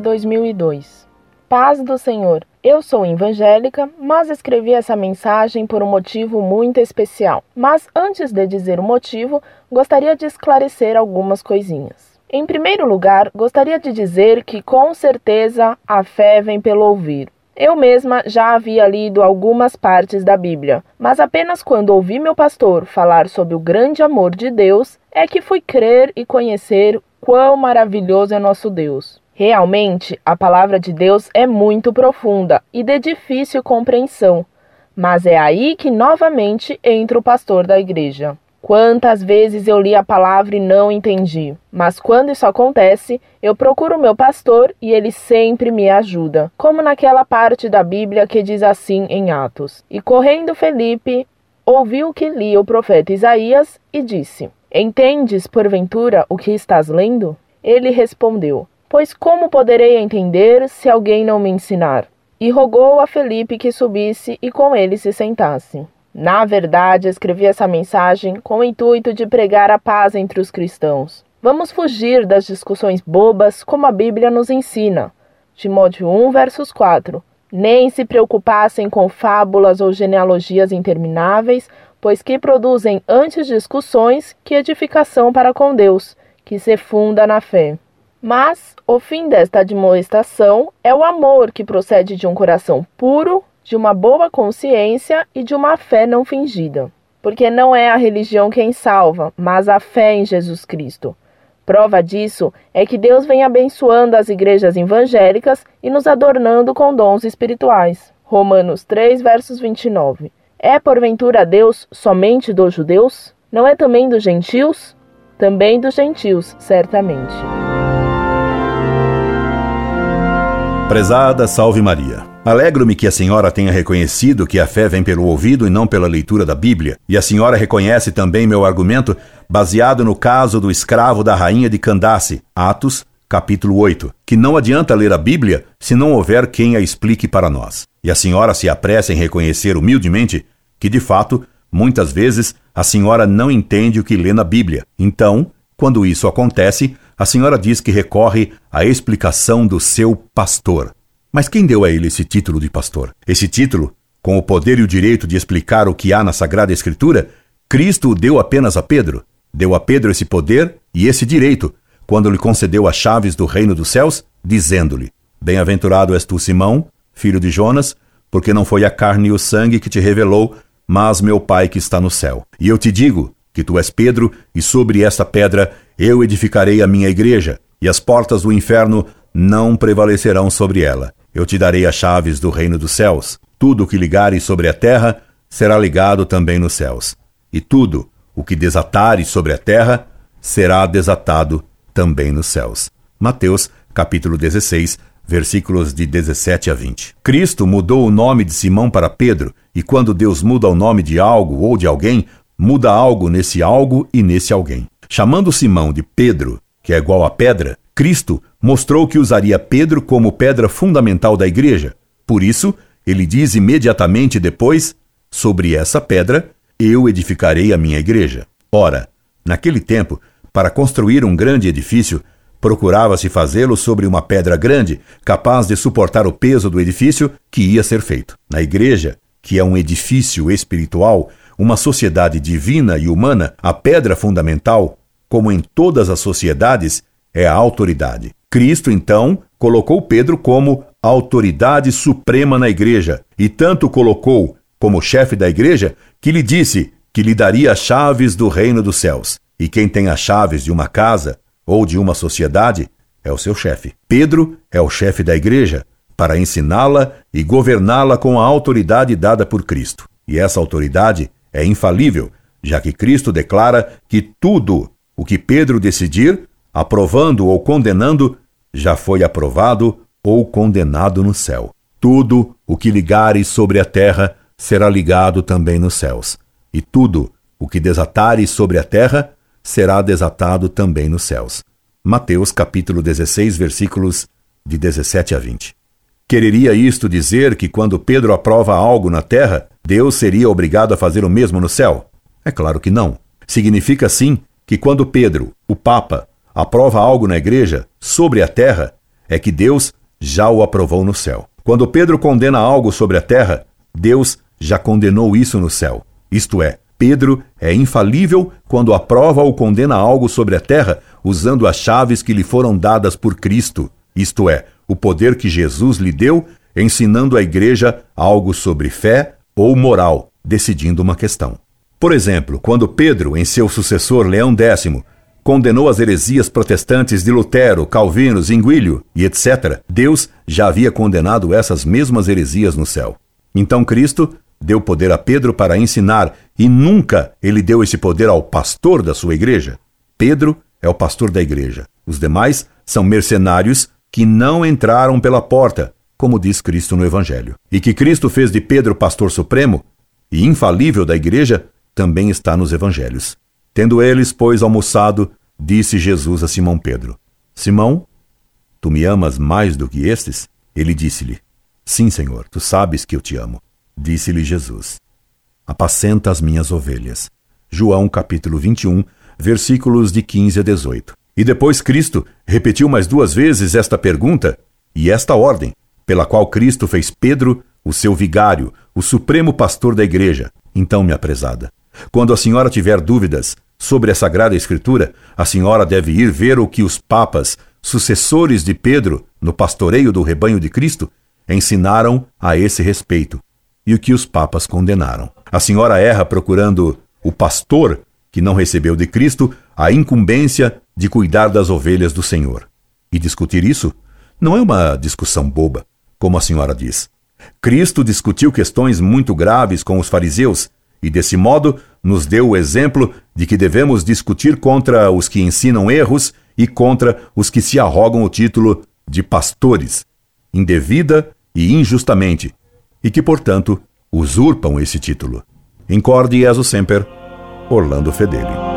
de 2002. Paz do Senhor. Eu sou evangélica, mas escrevi essa mensagem por um motivo muito especial. Mas antes de dizer o motivo, gostaria de esclarecer algumas coisinhas. Em primeiro lugar, gostaria de dizer que com certeza a fé vem pelo ouvir. Eu mesma já havia lido algumas partes da Bíblia, mas apenas quando ouvi meu pastor falar sobre o grande amor de Deus é que fui crer e conhecer quão maravilhoso é nosso Deus. Realmente, a palavra de Deus é muito profunda e de difícil compreensão, mas é aí que novamente entra o pastor da igreja. Quantas vezes eu li a palavra e não entendi. Mas quando isso acontece, eu procuro meu pastor e ele sempre me ajuda. Como naquela parte da Bíblia que diz assim em Atos: E correndo Felipe ouviu que lia o profeta Isaías e disse: Entendes, porventura, o que estás lendo? Ele respondeu: Pois como poderei entender se alguém não me ensinar? E rogou a Felipe que subisse e com ele se sentasse. Na verdade, escrevi essa mensagem com o intuito de pregar a paz entre os cristãos. Vamos fugir das discussões bobas como a Bíblia nos ensina. Timóteo 1, versos 4. Nem se preocupassem com fábulas ou genealogias intermináveis, pois que produzem antes discussões que edificação para com Deus, que se funda na fé. Mas o fim desta admoestação é o amor que procede de um coração puro, de uma boa consciência e de uma fé não fingida. Porque não é a religião quem salva, mas a fé em Jesus Cristo. Prova disso é que Deus vem abençoando as igrejas evangélicas e nos adornando com dons espirituais. Romanos 3, versos 29. É porventura Deus somente dos judeus? Não é também dos gentios? Também dos gentios, certamente. Prezada Salve Maria. Alegro-me que a senhora tenha reconhecido que a fé vem pelo ouvido e não pela leitura da Bíblia, e a senhora reconhece também meu argumento baseado no caso do escravo da rainha de Candace, Atos, capítulo 8, que não adianta ler a Bíblia se não houver quem a explique para nós. E a senhora se apressa em reconhecer humildemente que, de fato, muitas vezes a senhora não entende o que lê na Bíblia. Então, quando isso acontece, a senhora diz que recorre à explicação do seu pastor. Mas quem deu a ele esse título de pastor? Esse título, com o poder e o direito de explicar o que há na Sagrada Escritura, Cristo o deu apenas a Pedro. Deu a Pedro esse poder e esse direito, quando lhe concedeu as chaves do reino dos céus, dizendo-lhe: Bem-aventurado és tu, Simão, filho de Jonas, porque não foi a carne e o sangue que te revelou, mas meu Pai que está no céu. E eu te digo que tu és Pedro, e sobre esta pedra eu edificarei a minha igreja, e as portas do inferno não prevalecerão sobre ela. Eu te darei as chaves do reino dos céus. Tudo o que ligares sobre a terra será ligado também nos céus. E tudo o que desatares sobre a terra será desatado também nos céus. Mateus, capítulo 16, versículos de 17 a 20. Cristo mudou o nome de Simão para Pedro, e quando Deus muda o nome de algo ou de alguém, muda algo nesse algo e nesse alguém. Chamando Simão de Pedro, que é igual a pedra, Cristo mostrou que usaria Pedro como pedra fundamental da igreja. Por isso, ele diz imediatamente depois: Sobre essa pedra eu edificarei a minha igreja. Ora, naquele tempo, para construir um grande edifício, procurava-se fazê-lo sobre uma pedra grande, capaz de suportar o peso do edifício que ia ser feito. Na igreja, que é um edifício espiritual, uma sociedade divina e humana, a pedra fundamental, como em todas as sociedades, é a autoridade. Cristo, então, colocou Pedro como autoridade suprema na igreja, e tanto colocou como chefe da igreja que lhe disse que lhe daria as chaves do reino dos céus. E quem tem as chaves de uma casa ou de uma sociedade é o seu chefe. Pedro é o chefe da igreja para ensiná-la e governá-la com a autoridade dada por Cristo. E essa autoridade é infalível, já que Cristo declara que tudo o que Pedro decidir aprovando ou condenando, já foi aprovado ou condenado no céu. Tudo o que ligares sobre a terra será ligado também nos céus, e tudo o que desatares sobre a terra será desatado também nos céus. Mateus capítulo 16, versículos de 17 a 20. Quereria isto dizer que quando Pedro aprova algo na terra, Deus seria obrigado a fazer o mesmo no céu? É claro que não. Significa sim que quando Pedro, o Papa, aprova algo na igreja sobre a terra, é que Deus já o aprovou no céu. Quando Pedro condena algo sobre a terra, Deus já condenou isso no céu. Isto é, Pedro é infalível quando aprova ou condena algo sobre a terra usando as chaves que lhe foram dadas por Cristo, isto é, o poder que Jesus lhe deu, ensinando à igreja algo sobre fé ou moral, decidindo uma questão. Por exemplo, quando Pedro, em seu sucessor Leão X, condenou as heresias protestantes de Lutero, Calvino, Zwinglio e etc., Deus já havia condenado essas mesmas heresias no céu. Então Cristo deu poder a Pedro para ensinar e nunca ele deu esse poder ao pastor da sua igreja. Pedro é o pastor da igreja. Os demais são mercenários que não entraram pela porta, como diz Cristo no Evangelho. E que Cristo fez de Pedro pastor supremo e infalível da igreja também está nos Evangelhos. Tendo eles, pois, almoçado, disse Jesus a Simão Pedro: Simão, tu me amas mais do que estes? Ele disse-lhe: Sim, Senhor, tu sabes que eu te amo. Disse-lhe Jesus: Apacenta as minhas ovelhas. João capítulo 21, versículos de 15 a 18. E depois Cristo repetiu mais duas vezes esta pergunta e esta ordem, pela qual Cristo fez Pedro o seu vigário, o supremo pastor da igreja. Então, minha prezada, quando a senhora tiver dúvidas sobre a Sagrada Escritura, a senhora deve ir ver o que os papas, sucessores de Pedro no pastoreio do rebanho de Cristo, ensinaram a esse respeito e o que os papas condenaram. A senhora erra procurando o pastor que não recebeu de Cristo a incumbência de cuidar das ovelhas do Senhor. E discutir isso não é uma discussão boba, como a senhora diz. Cristo discutiu questões muito graves com os fariseus e, desse modo, nos deu o exemplo de que devemos discutir contra os que ensinam erros e contra os que se arrogam o título de pastores, indevida e injustamente, e que, portanto, usurpam esse título. Incorde Jesus Semper, Orlando Fedeli.